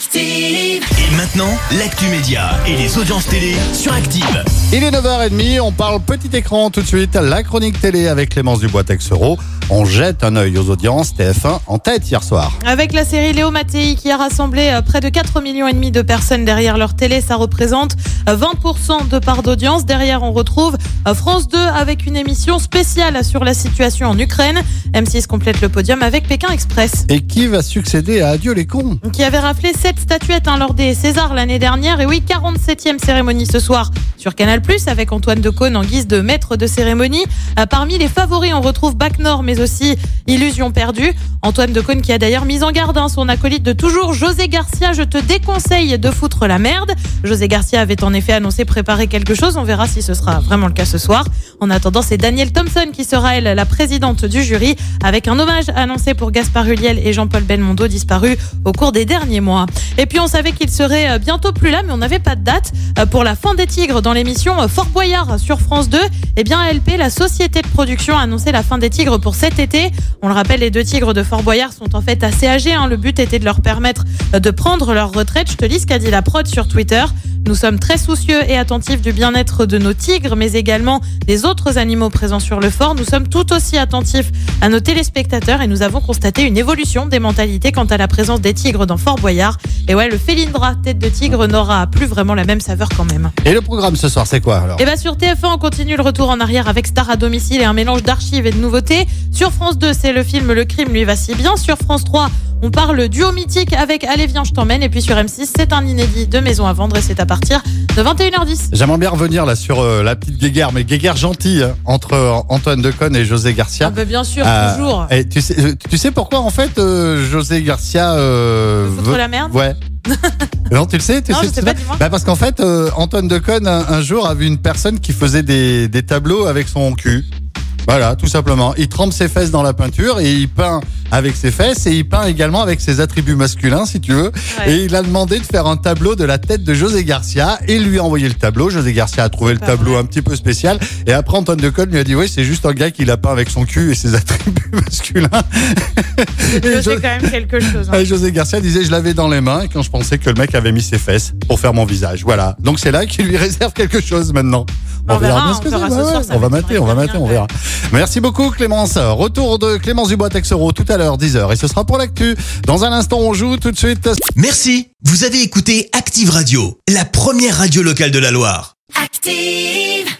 Active. Et maintenant, l'actu média et les audiences télé sur Active. Il est 9h30, on parle petit écran tout de suite, la chronique télé avec Clémence Dubois-Texero. On jette un œil aux audiences, TF1 en tête hier soir. Avec la série Léo Mattei qui a rassemblé euh, près de 4 millions et demi de personnes derrière leur télé, ça représente euh, 20% de part d'audience. Derrière, on retrouve euh, France 2 avec une émission spéciale sur la situation en Ukraine. M6 complète le podium avec Pékin Express. Et qui va succéder à Adieu les cons? Qui avait raflé 7 statuettes hein, lors des Césars l'année dernière. Et oui, 47e cérémonie ce soir sur Canal+, avec Antoine Decaune en guise de maître de cérémonie. Euh, Parmi les favoris, on retrouve Bac Nord, mais aussi Illusion perdue. Antoine Decaune qui a d'ailleurs mis en garde hein, son acolyte de toujours, José Garcia. Je te déconseille de foutre la merde. José Garcia avait en effet annoncé préparer quelque chose. On verra si ce sera vraiment le cas ce soir. En attendant, c'est Danielle Thompson qui sera, elle, la présidente du jury, avec un hommage annoncé pour Gaspard Huliel et Jean-Paul Belmondo, disparus au cours des derniers mois. Et puis, on savait qu'ils seraient euh, bientôt plus là, mais on n'avait pas de date euh, pour la fin des tigres l'émission euh, Fort Boyard sur France 2. Eh bien, LP, la société de production, a annoncé la fin des tigres pour cet été. On le rappelle, les deux tigres de Fort Boyard sont en fait assez âgés. hein. Le but était de leur permettre de prendre leur retraite. Je te lis ce qu'a dit la prod sur Twitter. Nous sommes très soucieux et attentifs du bien-être de nos tigres, mais également des autres animaux présents sur le fort. Nous sommes tout aussi attentifs à nos téléspectateurs et nous avons constaté une évolution des mentalités quant à la présence des tigres dans Fort Boyard. Et ouais, le Félindra, tête de tigre, n'aura plus vraiment la même saveur quand même. Et le programme ce soir, c'est quoi alors? Et bien sur TF1, on continue le retour en arrière avec Star à domicile et un mélange d'archives et de nouveautés. Sur France 2, c'est le film Le crime lui va si bien. Sur France 3, on parle duo mythique avec Allez viens je t'emmène. Et puis sur M6, c'est un inédit de Maison à vendre et c'est à partir de 21h10. J'aimerais bien revenir là sur euh, la petite guéguerre, mais guéguerre gentille hein, entre euh, Antoine Decaune et José Garcia. Ah bah bien sûr, Euh, toujours. Et tu sais, tu sais pourquoi en fait José Garcia Foutre veut- la merde Ouais. non, tu le sais, tu Non, sais, je tu sais pas. Bah parce qu'en fait, euh, Antoine Decaune un, un jour a vu une personne qui faisait des, des tableaux avec son cul. Voilà, tout simplement. Il trempe ses fesses dans la peinture et il peint avec ses fesses et il peint également avec ses attributs masculins, si tu veux. Ouais. Et il a demandé de faire un tableau de la tête de José Garcia et lui a envoyé le tableau. José Garcia a trouvé le tableau vrai. un petit peu spécial et après Antoine Decaune lui a dit oui, c'est juste un gars qui l'a peint avec son cul et ses attributs masculins. Jo- sais quand même quelque chose. hein. et José Garcia disait je l'avais dans les mains quand je pensais que le mec avait mis ses fesses pour faire mon visage. Voilà. Donc c'est là qu'il lui réserve quelque chose maintenant. On verra, bien on ce que c'est. va mater, on va mater, on verra. Merci beaucoup Clémence. Retour de Clémence Dubois-Texero tout à l'heure 10h et ce sera pour l'actu. Dans un instant on joue tout de suite. Merci, vous avez écouté Active Radio, la première radio locale de la Loire. Active.